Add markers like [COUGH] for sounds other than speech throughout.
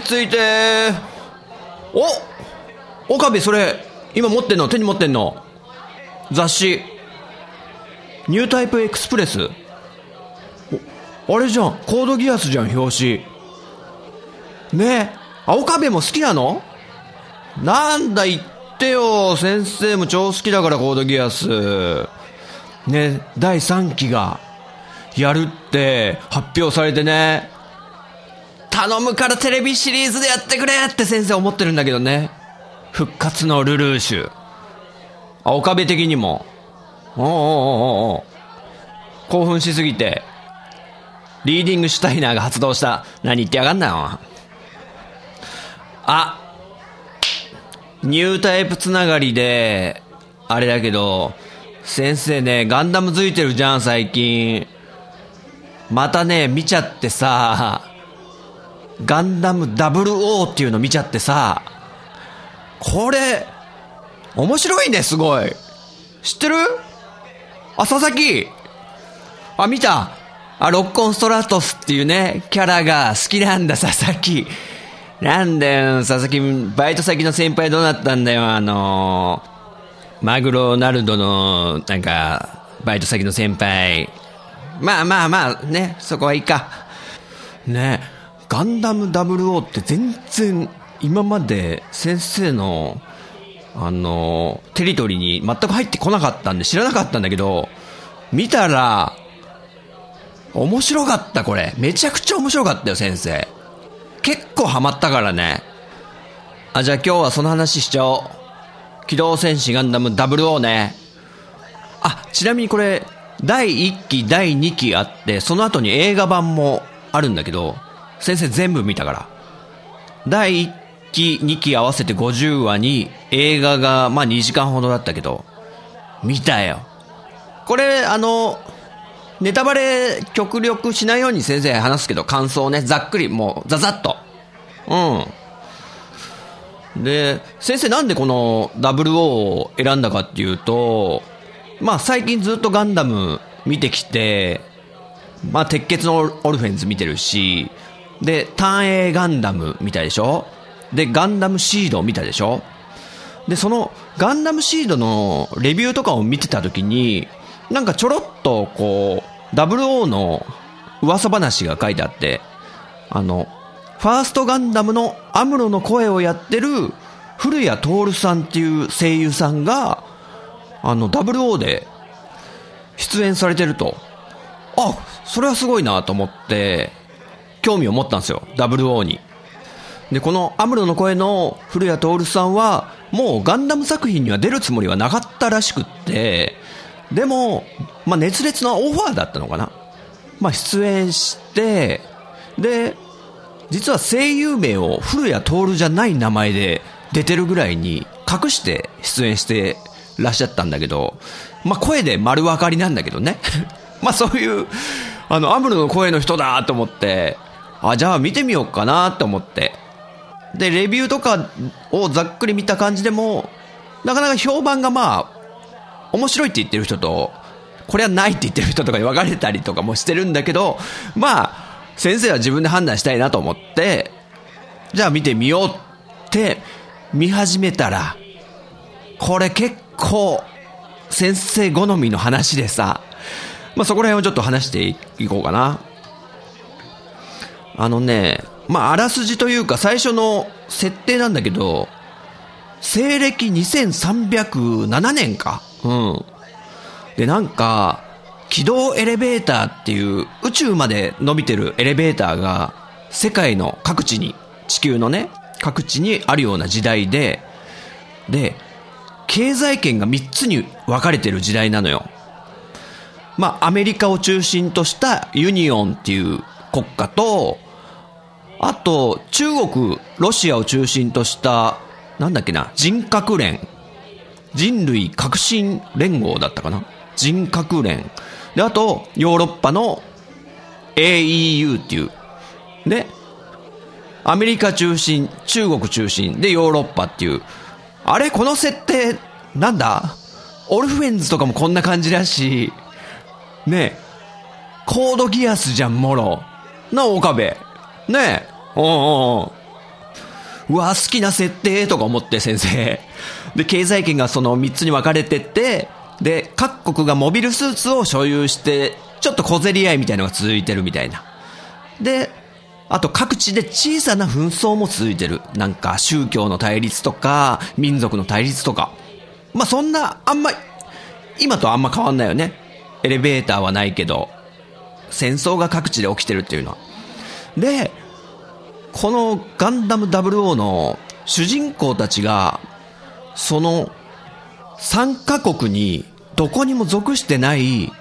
はようみんな席ついてお岡部それ今持ってんの？手に持ってんの？雑誌。ニュータイプエクスプレス。あれじゃん。コードギアスじゃん表紙。ねえ。あ岡部も好きなの？なんだ言ってよ。先生も超好きだからコードギアス。ね第3期がやるって発表されてね。頼むからテレビシリーズでやってくれって先生思ってるんだけどね。復活のルルーシュ。あ、岡部的にも。おうおうおうおう興奮しすぎて、リーディングシュタイナーが発動した。何言ってやがんなよ。あ、ニュータイプつながりで、あれだけど、先生ね、ガンダムづいてるじゃん、最近。またね、見ちゃってさ、ガンダム00っていうの見ちゃってさ、これ、面白いね、すごい。知ってる？あ、佐々木。あ、見た。あ、ロッコンストラトスっていうね、キャラが好きなんだ、佐々木。なんだよ、佐々木、バイト先の先輩どうなったんだよ、あのマグロナルドの、なんか、バイト先の先輩。まあまあまあ、ね、そこはいいか。ねガンダム00って全然今まで先生のあのテリトリーに全く入ってこなかったんで知らなかったんだけど見たら面白かったこれ。めちゃくちゃ面白かったよ先生。結構ハマったからね。あじゃあ今日はその話しちゃおう。機動戦士ガンダム00ね。あちなみにこれ第1期第2期あってその後に映画版もあるんだけど先生全部見たから。第1期、2期合わせて50話に映画がまあ2時間ほどだったけど、見たよ。これ、あの、ネタバレ極力しないように先生話すけど、感想ね、ざっくり、もう、ざざっと。うん。で、先生なんでこの00を選んだかっていうと、まあ最近ずっとガンダム見てきて、まあ鉄血のオルフェンズ見てるし、で、単影ガンダム見たでしょ？で、ガンダムシード見たでしょ？で、そのガンダムシードのレビューとかを見てた時に、なんかちょろっとこう、00の噂話が書いてあって、あの、ファーストガンダムのアムロの声をやってる古谷徹さんっていう声優さんが、あの、00で出演されてると。あ、それはすごいなと思って、興味を持ったんですよ。00に。で、このアムロの声の古谷徹さんは、もうガンダム作品には出るつもりはなかったらしくって、でも、まあ、熱烈なオファーだったのかな。まあ、出演して、で、実は声優名を古谷徹じゃない名前で出てるぐらいに隠して出演してらっしゃったんだけど、まあ、声で丸分かりなんだけどね。[LAUGHS] まあ、そういう、あの、アムロの声の人だと思って、あ、じゃあ見てみようかなと思って。で、レビューとかをざっくり見た感じでも、なかなか評判がまあ、面白いって言ってる人と、これはないって言ってる人とかに分かれたりとかもしてるんだけど、まあ、先生は自分で判断したいなと思って、じゃあ見てみようって見始めたら、これ結構先生好みの話でさ、まあそこら辺をちょっと話していこうかな。あのね、まああらすじというか最初の設定なんだけど、西暦2307年か。うん。で、なんか、軌道エレベーターっていう宇宙まで伸びてるエレベーターが世界の各地に、地球のね、各地にあるような時代で、で、経済圏が3つに分かれてる時代なのよ。まあ、アメリカを中心としたユニオンっていう国家と、あと、中国、ロシアを中心とした、なんだっけな、人格連。人類革新連合だったかな？人格連。で、あと、ヨーロッパの AEU っていう。で、アメリカ中心、中国中心でヨーロッパっていう。あれこの設定、なんだ？オルフェンズとかもこんな感じだし、ね、コードギアスじゃん、もろ。な、岡部。ねえ、おうおううわ、好きな設定とか思って先生。で、経済圏がその3つに分かれてって、で、各国がモビルスーツを所有して、ちょっと小競り合いみたいなのが続いてるみたいな。で、あと各地で小さな紛争も続いてる。なんか宗教の対立とか、民族の対立とか。まあそんな、あんま、今とあんま変わんないよね。エレベーターはないけど、戦争が各地で起きてるっていうのは。で、このガンダム00の主人公たちが、その3カ国にどこにも属してない、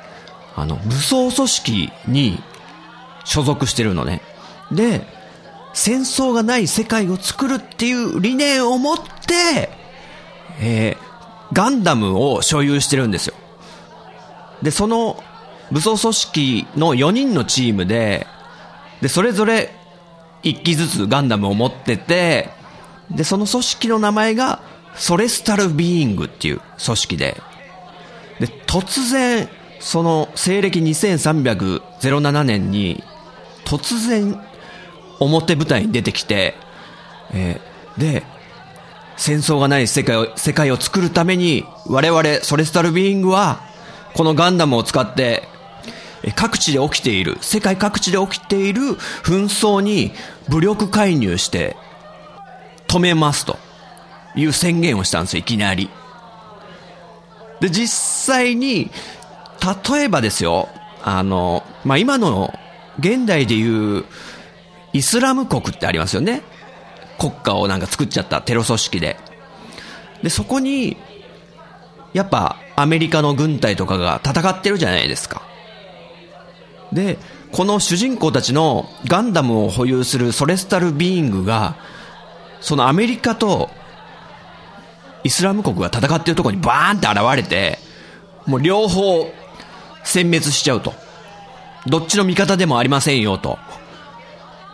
あの、武装組織に所属してるのね。で、戦争がない世界を作るっていう理念を持って、えー、ガンダムを所有してるんですよ。で、その武装組織の4人のチームで、で、それぞれ1機ずつガンダムを持ってて、で、その組織の名前が、ソレスタルビーイングっていう組織で、で、突然、その西暦2307年に、突然、表舞台に出てきて、えー、で、戦争がない世界を、世界を作るために、我々、ソレスタルビーイングは、このガンダムを使って、各地で起きている、世界各地で起きている紛争に武力介入して止めますという宣言をしたんですよ、いきなり。で、実際に、例えばですよ、あの、まあ、今の現代でいうイスラム国ってありますよね。国家をなんか作っちゃったテロ組織で。で、そこに、やっぱアメリカの軍隊とかが戦ってるじゃないですか。で、この主人公たちのガンダムを保有するソレスタルビーイングが、そのアメリカとイスラム国が戦ってるところにバーンって現れて、もう両方殲滅しちゃうと。どっちの味方でもありませんよと。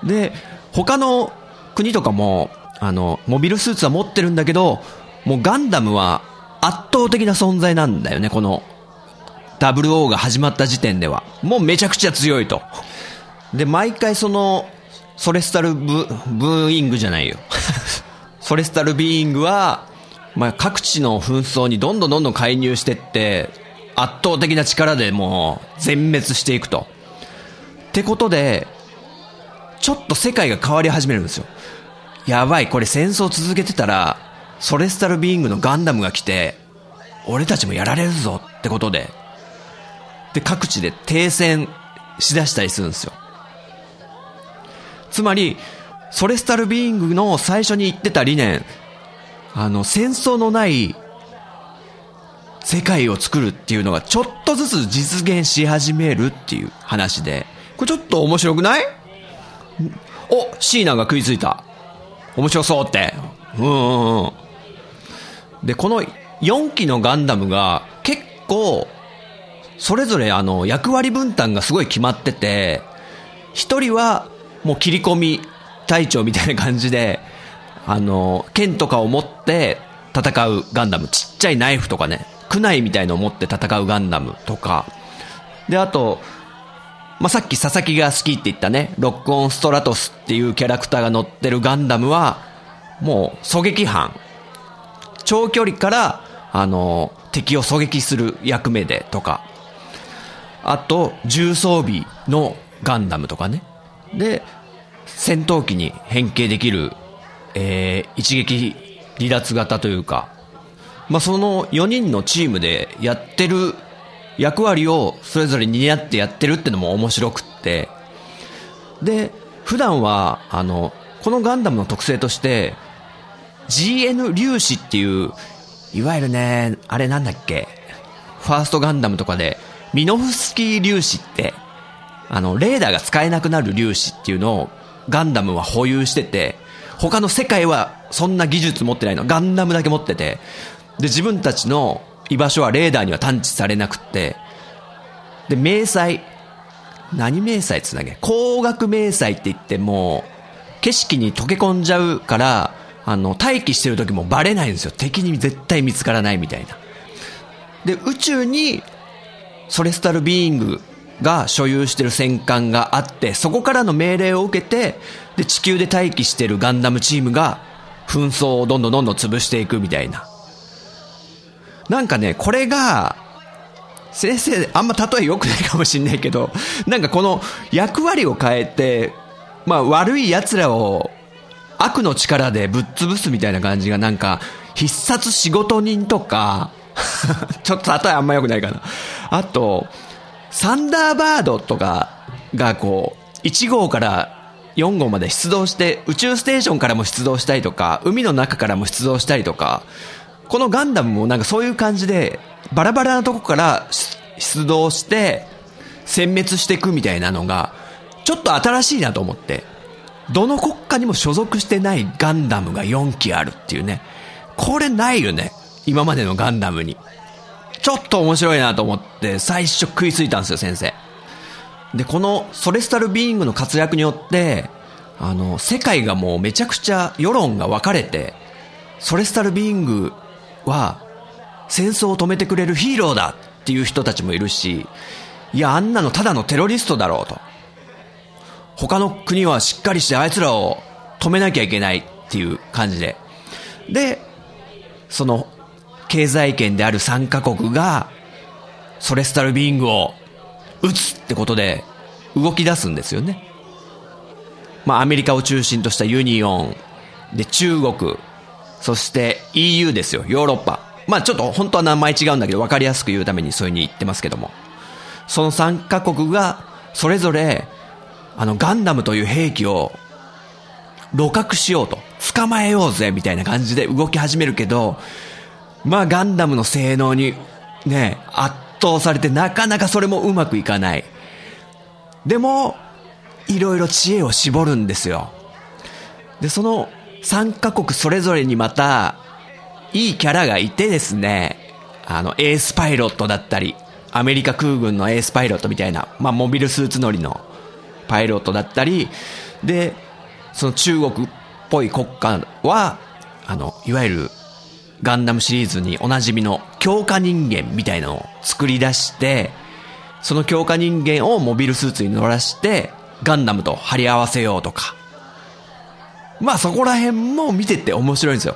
で、他の国とかも、あの、モビルスーツは持ってるんだけど、もうガンダムは圧倒的な存在なんだよね、この WO が始まった時点では。もうめちゃくちゃ強いと。で、毎回その、ソレスタルブ、ブーイングじゃないよ。[LAUGHS] ソレスタルビーイングは、まあ、各地の紛争にどんどんどんどん介入してって、圧倒的な力でもう全滅していくと。ってことで、ちょっと世界が変わり始めるんですよ。やばい、これ戦争続けてたら、ソレスタルビーイングのガンダムが来て、俺たちもやられるぞってことで、で、各地で停戦しだしたりするんですよ。つまり、ソレスタルビーイングの最初に言ってた理念、あの、戦争のない世界を作るっていうのがちょっとずつ実現し始めるっていう話で、これちょっと面白くない？お、シーナが食いついた。面白そうって。うんうんうん。で、この4機のガンダムが結構それぞれあの役割分担がすごい決まってて、一人はもう切り込み隊長みたいな感じで、あの、剣とかを持って戦うガンダム、ちっちゃいナイフとかね、区内みたいのを持って戦うガンダムとか、で、あと、まあ、さっき佐々木が好きって言ったね、ロックオンストラトスっていうキャラクターが乗ってるガンダムは、もう狙撃犯。長距離から、あの、敵を狙撃する役目でとか、あと、重装備のガンダムとかね。で、戦闘機に変形できる、えー、一撃離脱型というか、まあ、その4人のチームでやってる役割をそれぞれ担ってやってるってのも面白くって、で、普段は、あの、このガンダムの特性として、GN 粒子っていう、いわゆるね、あれなんだっけ、ファーストガンダムとかで、ミノフスキー粒子って、あの、レーダーが使えなくなる粒子っていうのをガンダムは保有してて、他の世界はそんな技術持ってないの。ガンダムだけ持ってて。で、自分たちの居場所はレーダーには探知されなくって。で、迷彩。何迷彩って言うんだっけ？光学迷彩って言っても景色に溶け込んじゃうから、あの、待機してる時もバレないんですよ。敵に絶対見つからないみたいな。で、宇宙に、ソレスタルビーイングが所有してる戦艦があって、そこからの命令を受けて、で、地球で待機してるガンダムチームが、紛争をどんどんどんどん潰していくみたいな。なんかね、これが、先生、あんま例え良くないかもしんないけど、なんかこの役割を変えて、まあ悪い奴らを悪の力でぶっ潰すみたいな感じがなんか、必殺仕事人とか、[LAUGHS] ちょっと例えあんま良くないかな。あと、サンダーバードとかがこう、1号から4号まで出動して、宇宙ステーションからも出動したりとか、海の中からも出動したりとか、このガンダムもなんかそういう感じで、バラバラなとこから出動して、殲滅していくみたいなのが、ちょっと新しいなと思って、どの国家にも所属してないガンダムが4機あるっていうね。これないよね。今までのガンダムに。ちょっと面白いなと思って、最初食いついたんですよ、先生。で、このソレスタルビーイングの活躍によって、あの、世界がもうめちゃくちゃ世論が分かれて、ソレスタルビーイングは戦争を止めてくれるヒーローだっていう人たちもいるし、いや、あんなのただのテロリストだろうと。他の国はしっかりしてあいつらを止めなきゃいけないっていう感じで。で、その経済圏である3カ国が、ソレスタルビングを撃つってことで動き出すんですよね。まあアメリカを中心としたユニオン、で中国、そして EU ですよ、ヨーロッパ。まあちょっと本当は名前違うんだけど分かりやすく言うためにそういう風に言ってますけども。その3カ国がそれぞれあのガンダムという兵器を露獲しようと、捕まえようぜみたいな感じで動き始めるけど、まあガンダムの性能にね、圧倒されてなかなかそれもうまくいかない。でも、いろいろ知恵を絞るんですよ。で、その3カ国それぞれにまた、いいキャラがいてですね、あの、エースパイロットだったり、アメリカ空軍のエースパイロットみたいな、まあ、モビルスーツ乗りのパイロットだったり、で、その中国っぽい国家は、あの、いわゆるガンダムシリーズにおなじみの強化人間みたいなのを作り出して、その強化人間をモビルスーツに乗らして、ガンダムと貼り合わせようとか。まあそこら辺も見てて面白いんですよ。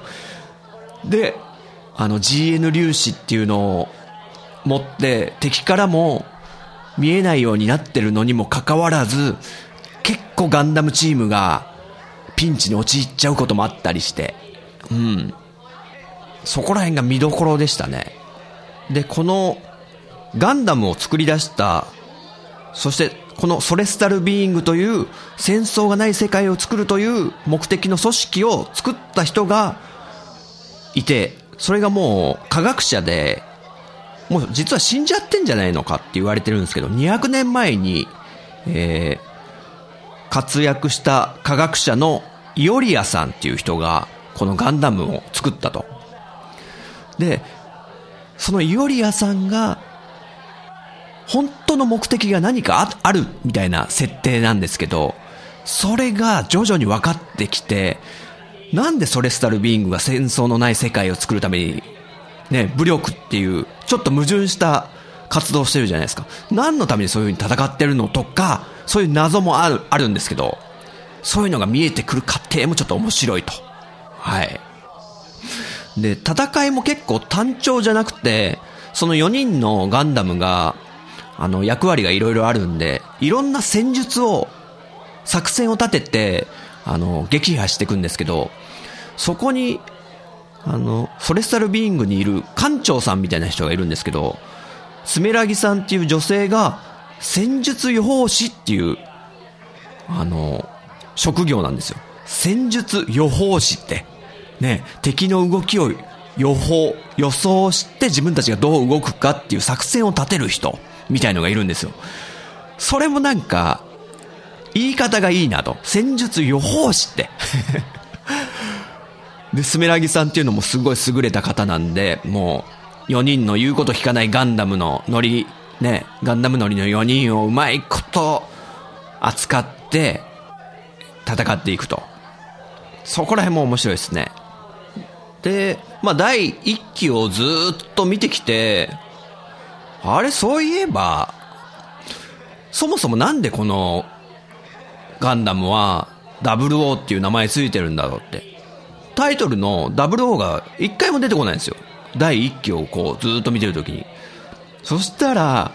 で、あの GN 粒子っていうのを持って敵からも見えないようになってるのにもかかわらず、結構ガンダムチームがピンチに陥っちゃうこともあったりして、うん。そこら辺が見どころでしたね。で、このガンダムを作り出した、そしてこのソレスタルビーイングという戦争がない世界を作るという目的の組織を作った人がいて、それがもう科学者で、もう実は死んじゃってんじゃないのかって言われてるんですけど、200年前に、えー、活躍した科学者のイオリアさんっていう人が、このガンダムを作ったと。で、そのイオリアさんが、本当の目的が何かあるみたいな設定なんですけど、それが徐々に分かってきて、なんでソレスタルビーングが戦争のない世界を作るために、ね、武力っていう、ちょっと矛盾した活動してるじゃないですか。何のためにそういう風に戦ってるのとか、そういう謎もある、あるんですけど、そういうのが見えてくる過程もちょっと面白いと。はい。で、戦いも結構単調じゃなくて、その4人のガンダムが、あの、役割がいろいろあるんで、いろんな戦術を、作戦を立てて、あの、撃破していくんですけど、そこに、あの、フォレスタルビーイングにいる館長さんみたいな人がいるんですけど、スメラギさんっていう女性が戦術予報士っていう、あの、職業なんですよ。戦術予報士って。ね、敵の動きを予報、予想して自分たちがどう動くかっていう作戦を立てる人、みたいのがいるんですよ。それもなんか、言い方がいいなと。戦術予報士って。[LAUGHS] で、スメラギさんっていうのもすごい優れた方なんで、もう、4人の言うこと聞かないガンダムの乗り、ね、ガンダム乗りの4人をうまいこと扱って戦っていくと。そこら辺も面白いですね。で、まあ、第1期をずっと見てきて、あれ、そういえば、そもそもなんでこのガンダムは WO っていう名前ついてるんだろうって。タイトルの WO が一回も出てこないんですよ。第1期をこうずっと見てるときに。そしたら、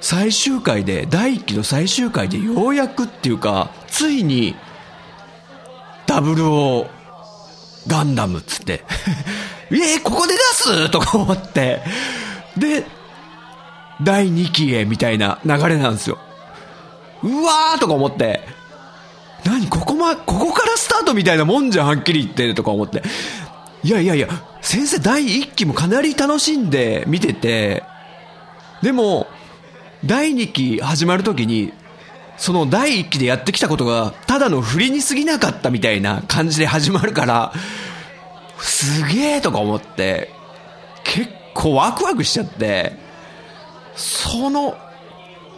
最終回で、第1期の最終回でようやくっていうか、ついに、WO ガンダムっつって、[LAUGHS] えー、ここで出す？とか思って、で、第2期へみたいな流れなんですよ。うわーとか思って、何？ここま、ここからスタートみたいなもんじゃん、はっきり言ってとか思って。いやいやいや、先生第1期もかなり楽しんで見てて、でも、第2期始まるときに、その第1期でやってきたことが、ただの振りに過ぎなかったみたいな感じで始まるから、すげえとか思って、結構ワクワクしちゃって、その、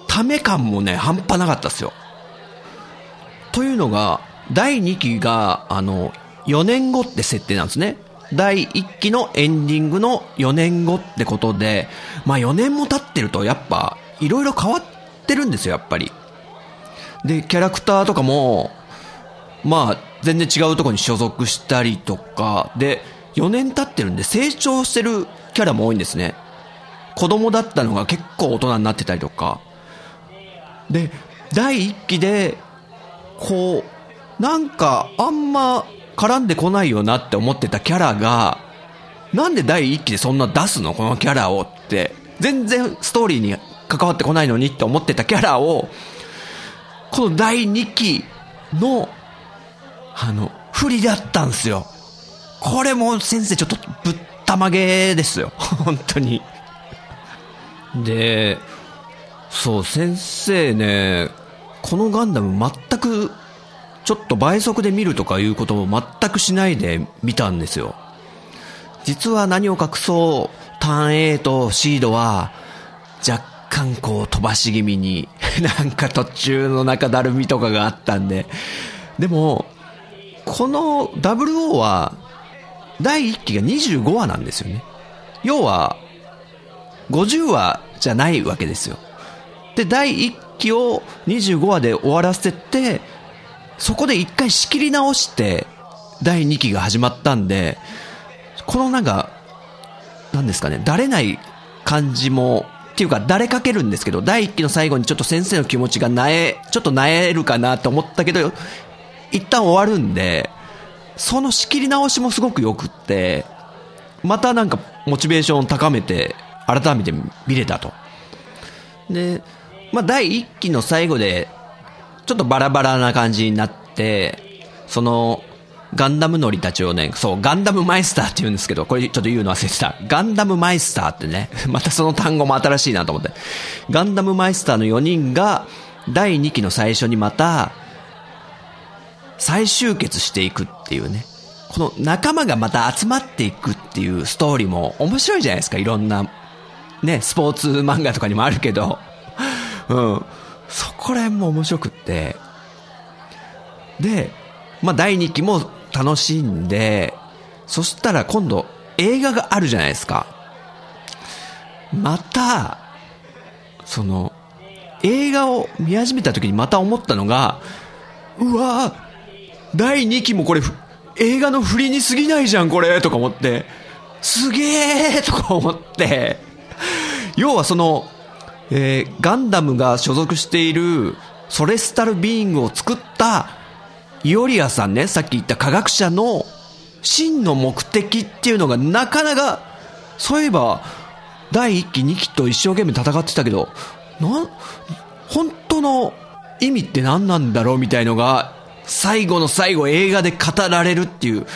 ため感もね、半端なかったっすよ。というのが、第2期が、あの、4年後って設定なんですね。第1期のエンディングの4年後ってことで、まあ4年も経ってるとやっぱ、いろいろ変わってるんですよ、やっぱり。で、キャラクターとかも、まあ、全然違うとこに所属したりとか、で、4年経ってるんで成長してるキャラも多いんですね。子供だったのが結構大人になってたりとか。で、第1期で、こう、なんかあんま絡んでこないよなって思ってたキャラが、なんで第1期でそんな出すの？このキャラをって、全然ストーリーに関わってこないのにって思ってたキャラを、この第2期の、あの、不利だったんですよ。これも先生ちょっとぶったまげですよ。[LAUGHS] 本当に。で、そう、先生ね、このガンダム全く、ちょっと倍速で見るとかいうことも全くしないで見たんですよ。実は何を隠そう、ターン A とシードは、若干こう飛ばし気味に、[LAUGHS] なんか途中の中だるみとかがあったんで。でも、この WO は、第1期が25話なんですよね。要は、50話じゃないわけですよ。で、第1期を25話で終わらせて、そこで一回仕切り直して、第2期が始まったんで、このなんか、なんですかね、だれない感じも、っていうか、誰かけるんですけど、第1期の最後にちょっと先生の気持ちがなえ、ちょっとなえるかなと思ったけど、一旦終わるんで、その仕切り直しもすごく良くって、またなんかモチベーションを高めて、改めて見れたと。で、まあ、第1期の最後で、ちょっとバラバラな感じになって、その、ガンダム乗りたちをね、そう、ガンダムマイスターって言うんですけど、これちょっと言うの忘れてた。ガンダムマイスターってね、[LAUGHS] またその単語も新しいなと思って。ガンダムマイスターの4人が、第2期の最初にまた、再集結していくっていうね。この仲間がまた集まっていくっていうストーリーも面白いじゃないですか。いろんな、ね、スポーツ漫画とかにもあるけど。うん。そこら辺も面白くって。で、まあ、第2期も楽しんで、そしたら今度映画があるじゃないですか。また、その、映画を見始めた時にまた思ったのが、うわ第2期もこれ、映画の振りに過ぎないじゃん、これ、とか思って、すげーとか思って、要はその、えー、ガンダムが所属しているソレスタルビーイングを作ったイオリアさんね、さっき言った科学者の真の目的っていうのがなかなか、そういえば、第1期2期と一生懸命戦ってたけど、な、本当の意味って何なんだろうみたいのが、最後の最後映画で語られるっていう。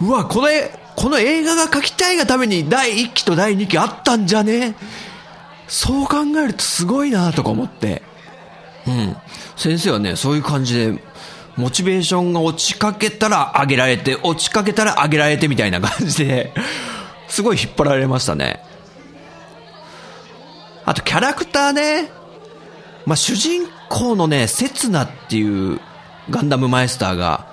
うわ、これ、この映画が描きたいがために第1期と第2期あったんじゃね？そう考えるとすごいなとか思って。うん。先生はね、そういう感じで、モチベーションが落ちかけたら上げられて、落ちかけたら上げられてみたいな感じで、すごい引っ張られましたね。あとキャラクターね。まあ、主人公のね、セツナっていうガンダムマイスターが、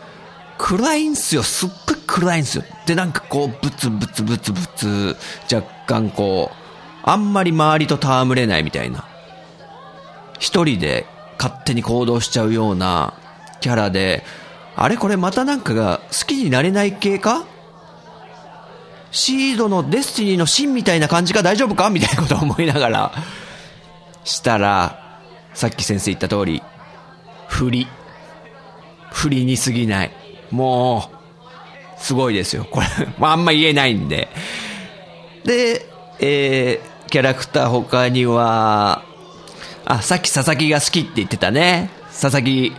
暗いんすよ。すっごい暗いんすよ。で、なんかこう、ブツブツブツブツ、若干こう、あんまり周りと戯れないみたいな。一人で勝手に行動しちゃうようなキャラで、あれこれまたなんかが好きになれない系か？シードのデスティニーの芯みたいな感じか大丈夫か？みたいなことを思いながら、したら、さっき先生言った通り、振り。振りに過ぎない。もう、すごいですよ。これ、まあ、あんま言えないんで。で、えー、キャラクター他には、あ、さっき佐々木が好きって言ってたね。佐々木、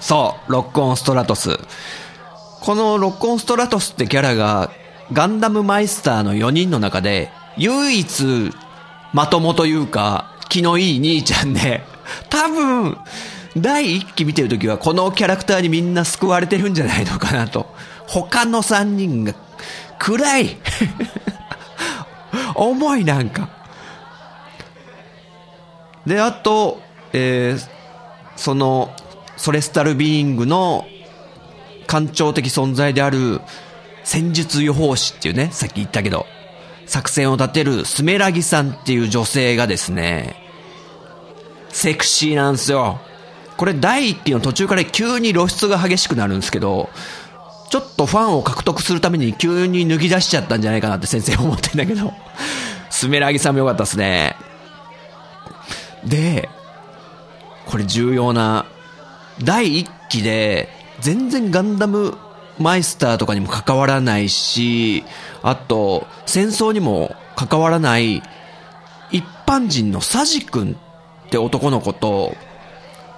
そう、ロックオンストラトス。このロックオンストラトスってキャラが、ガンダムマイスターの4人の中で、唯一、まともというか、気のいい兄ちゃんで、多分、第1期見てるときはこのキャラクターにみんな救われてるんじゃないのかなと。他の3人が、暗い [LAUGHS] 重いなんか。で、あと、えー、その、ソレスタルビーイングの官庁的存在である戦術予報士っていうね、さっき言ったけど、作戦を立てるスメラギさんっていう女性がですね、セクシーなんですよ。これ第1期の途中から急に露出が激しくなるんですけど、ちょっとファンを獲得するために急に脱ぎ出しちゃったんじゃないかなって先生思ってんだけど、スメラギさんもよかったですね。で、これ重要な、第1期で、全然ガンダムマイスターとかにも関わらないし、あと、戦争にも関わらない、一般人のサジ君って男の子と、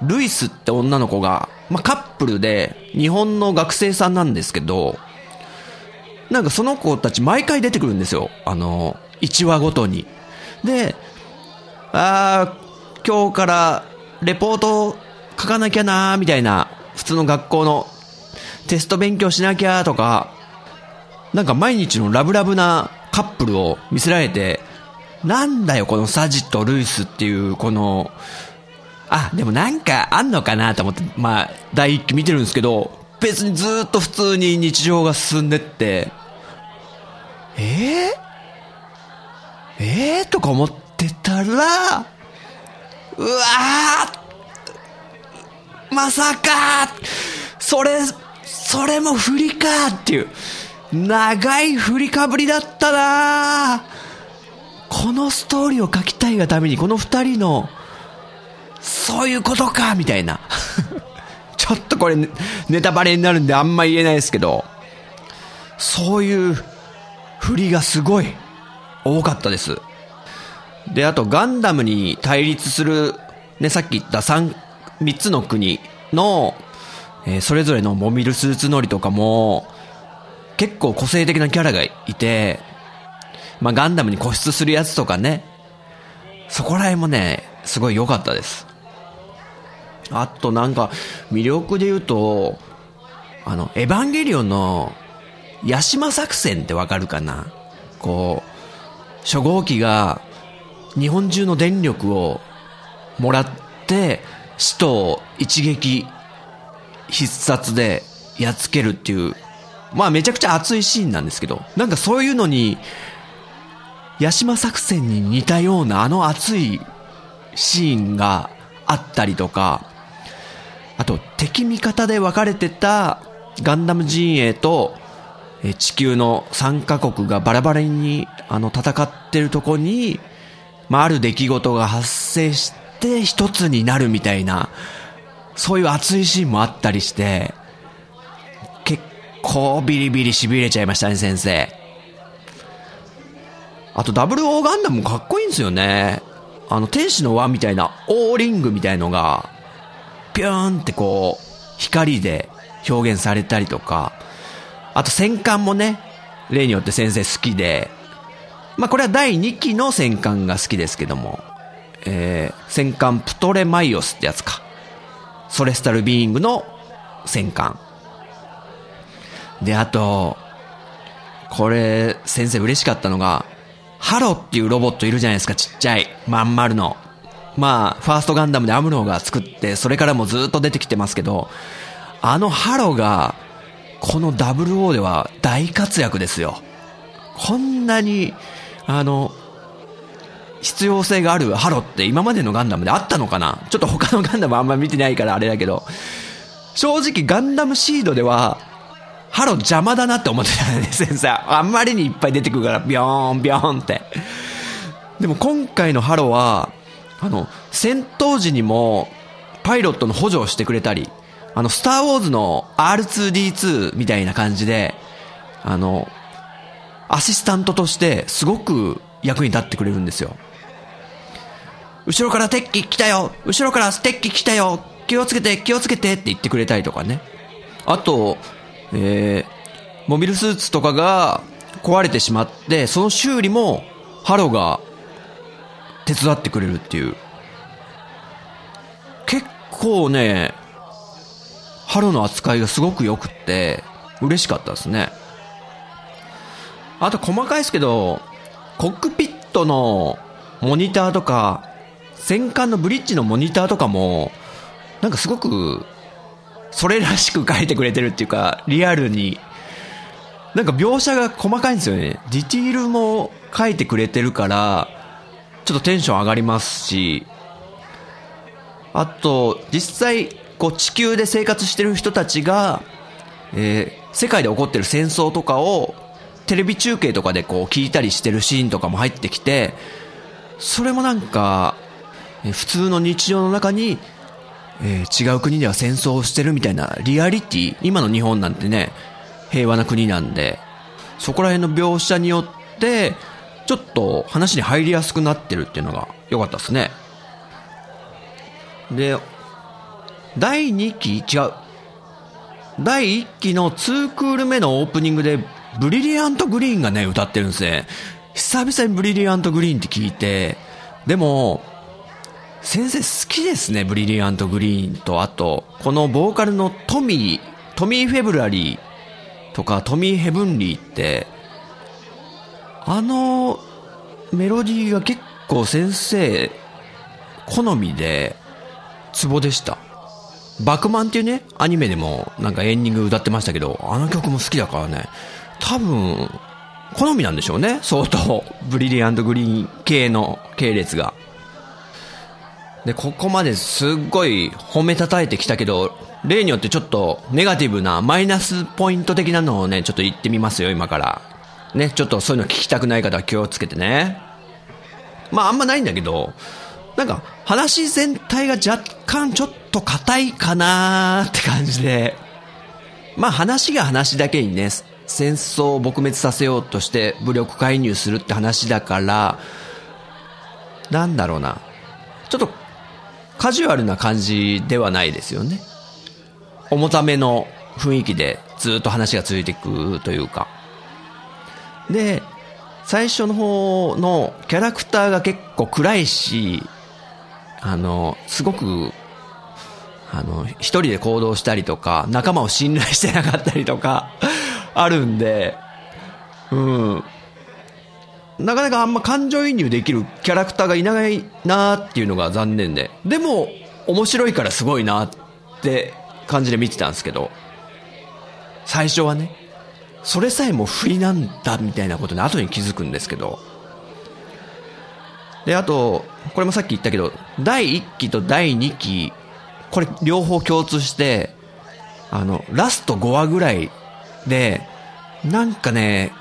ルイスって女の子が、まあ、カップルで、日本の学生さんなんですけど、なんかその子たち毎回出てくるんですよ。あの、1話ごとに。で、あー、今日からレポート書かなきゃなーみたいな、普通の学校のテスト勉強しなきゃとか、なんか毎日のラブラブなカップルを見せられて、なんだよこのサジとルイスっていうこの、あ、でもなんかあんのかなと思って、まあ、第一期見てるんですけど、別にずっと普通に日常が進んでって、えー、えー、とか思ってたら、うわーまさかそれ、それも振りかっていう、長い振りかぶりだったなこのストーリーを書きたいがために、この二人の、そういうことかみたいな。[LAUGHS] ちょっとこれ、ネタバレになるんであんま言えないですけど、そういう振りがすごい多かったです。で、あとガンダムに対立する、ね、さっき言った3、3つの国のえー、それぞれのモビルスーツ乗りとかも、結構個性的なキャラがいて、まあ、ガンダムに固執するやつとかね、そこら辺もね、すごい良かったです。あとなんか、魅力で言うと、あの、エヴァンゲリオンの、ヤシマ作戦ってわかるかな？こう、初号機が、日本中の電力をもらって、使徒を一撃必殺でやっつけるっていう、まあめちゃくちゃ熱いシーンなんですけど、なんかそういうのに、八島作戦に似たようなあの熱いシーンがあったりとか、あと敵味方で分かれてたガンダム陣営と地球の3カ国がバラバラにあの戦ってるとこに、まあ、ある出来事が発生して一つになるみたいな、そういう熱いシーンもあったりして、結構ビリビリ痺れちゃいましたね、先生。あと、ダブルオーガンダムもかっこいいんですよね。あの、天使の輪みたいな、オーリングみたいのが、ピューンってこう、光で表現されたりとか、あと戦艦もね、例によって先生好きで、まあこれは第2期の戦艦が好きですけども、えー、戦艦プトレマイオスってやつか。ソレスタルビーイングの戦艦。で、あと、これ、先生嬉しかったのが、ハロっていうロボットいるじゃないですか、ちっちゃい。まん丸の。まあ、ファーストガンダムでアムロが作って、それからもずっと出てきてますけど、あのハロが、この WO では大活躍ですよ。こんなに、あの、必要性があるハロって今までのガンダムであったのかな？ちょっと他のガンダムあんま見てないからあれだけど、正直ガンダムシードでは、ハロ邪魔だなって思ってたんです先生。あんまりにいっぱい出てくるから、ビョーン、ビョーンって。でも今回のハロは、あの、戦闘時にも、パイロットの補助をしてくれたり、あの、スターウォーズの R2D2 みたいな感じで、あの、アシスタントとしてすごく役に立ってくれるんですよ。後ろから敵機来たよ後ろから敵機来たよ気をつけて気をつけてって言ってくれたりとかね。あと、えー、モビルスーツとかが壊れてしまって、その修理もハロが手伝ってくれるっていう。結構ね、ハロの扱いがすごく良くって、嬉しかったですね。あと細かいですけど、コックピットのモニターとか、戦艦のブリッジのモニターとかも、なんかすごく、それらしく書いてくれてるっていうか、リアルに、なんか描写が細かいんですよね。ディティールも書いてくれてるから、ちょっとテンション上がりますし、あと、実際、こう地球で生活してる人たちが、えー、世界で起こってる戦争とかをテレビ中継とかでこう聞いたりしてるシーンとかも入ってきて、それもなんか、普通の日常の中に、えー、違う国では戦争をしてるみたいなリアリティ、今の日本なんてね、平和な国なんで、そこら辺の描写によって、ちょっと話に入りやすくなってるっていうのが良かったですね。で、第2期違う。第1期の2クール目のオープニングで、ブリリアントグリーンがね、歌ってるんですね。久々にブリリアントグリーンって聞いて、でも、先生好きですね、ブリリアントグリーンと、あと、このボーカルのトミー、トミー・フェブラリーとかトミー・ヘブンリーって、あのメロディーが結構先生好みで、ツボでした。バクマンっていうね、アニメでもなんかエンディング歌ってましたけど、あの曲も好きだからね、多分、好みなんでしょうね、相当。ブリリアントグリーン系の系列が。で、ここまですっごい褒めたたえてきたけど、例によってちょっとネガティブなマイナスポイント的なのをね、ちょっと言ってみますよ、今から。ね、ちょっとそういうの聞きたくない方は気をつけてね。まああんまないんだけど、なんか話全体が若干ちょっと硬いかなーって感じで、まあ話が話だけにね、戦争を撲滅させようとして武力介入するって話だから、なんだろうな。ちょっとカジュアルな感じではないですよね。重ための雰囲気でずっと話が続いていくというか。で、最初の方のキャラクターが結構暗いし、あの、すごく、あの、一人で行動したりとか、仲間を信頼してなかったりとか、あるんで、うん。なかなかあんま感情移入できるキャラクターがいないなーっていうのが残念で。でも、面白いからすごいなって感じで見てたんですけど、最初はね、それさえも不利なんだみたいなことに後に気づくんですけど、で、あと、これもさっき言ったけど、第1期と第2期、これ両方共通して、あの、ラスト5話ぐらいで、なんかね、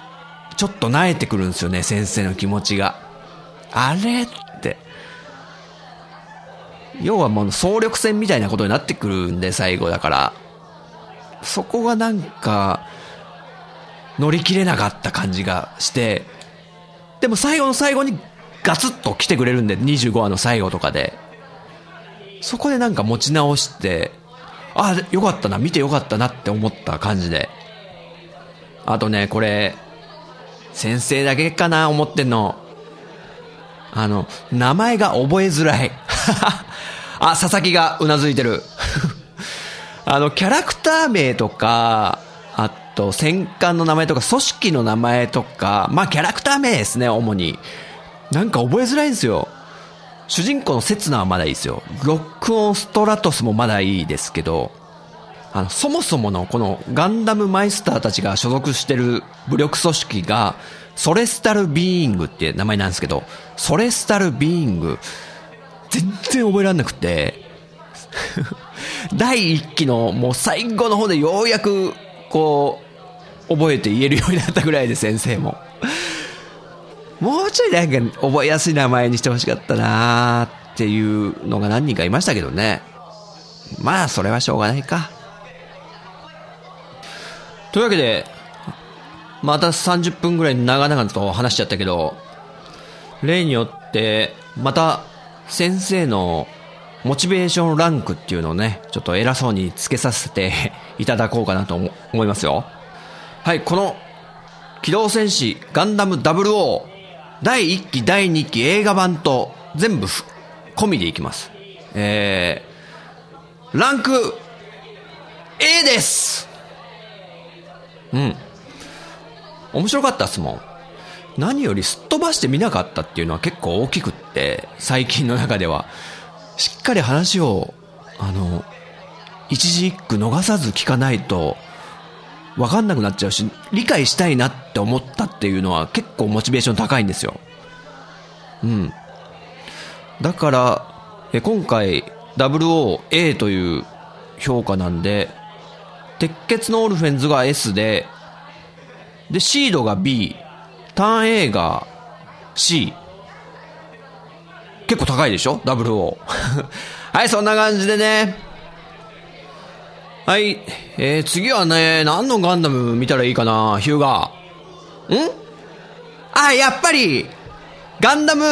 ちょっと萎えてくるんですよね、先生の気持ちが。あれって。要はもう総力戦みたいなことになってくるんで、最後だから。そこがなんか、乗り切れなかった感じがして、でも最後の最後にガツッと来てくれるんで、25話の最後とかで。そこでなんか持ち直して、あ、よかったな、見てよかったなって思った感じで。あとね、これ、先生だけかな、思ってんの。あの、名前が覚えづらい。[LAUGHS] あ、佐々木がうなずいてる。[LAUGHS] あの、キャラクター名とか、あと、戦艦の名前とか、組織の名前とか、まあ、キャラクター名ですね、主に。なんか覚えづらいんですよ。主人公のセツナはまだいいですよ。ロックオンストラトスもまだいいですけど、あの、そもそものこのガンダムマイスターたちが所属してる武力組織が、ソレスタルビーイングって名前なんですけど、ソレスタルビーイング、全然覚えられなくて、[LAUGHS] 第一期のもう最後の方でようやく、こう、覚えて言えるようになったぐらいで先生も。もうちょいなんか覚えやすい名前にしてほしかったなーっていうのが何人かいましたけどね。まあ、それはしょうがないか。というわけで、また30分ぐらい長々と話しちゃったけど、例によって、また先生のモチベーションランクっていうのをね、ちょっと偉そうにつけさせて [LAUGHS] いただこうかなと思いますよ。はい、この、機動戦士ガンダム00第1期、第2期映画版と全部込みでいきます。えー、ランク A ですうん。面白かったっすもん。何よりすっ飛ばして見なかったっていうのは結構大きくって、最近の中では。しっかり話を、あの、一字一句逃さず聞かないと、わかんなくなっちゃうし、理解したいなって思ったっていうのは結構モチベーション高いんですよ。うん。だから、え今回 WOA という評価なんで、鉄血のオルフェンズが S で、で、シードが B、ターン A が C。結構高いでしょ ?WO。[LAUGHS] はい、そんな感じでね。はい。えー、次はね、何のガンダム見たらいいかな、ヒューガー。ん？あ、やっぱり、ガンダム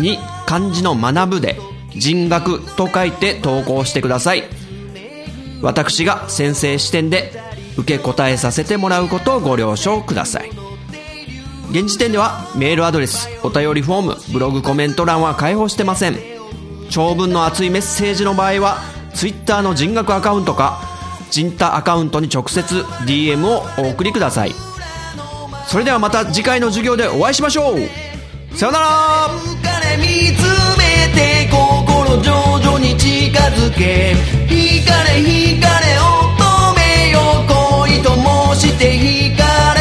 に漢字の学ぶで人学と書いて投稿してください。私が先生視点で受け答えさせてもらうことをご了承ください。現時点ではメールアドレスお便りフォームブログコメント欄は開放してません。長文の熱いメッセージの場合は Twitter の人学アカウントか人太アカウントに直接 DM をお送りください。それではまた次回の授業でお会いしましょう。さよなら。見つめて心徐々に近づけ。惹かれ惹かれ乙女よ恋と申して惹かれ。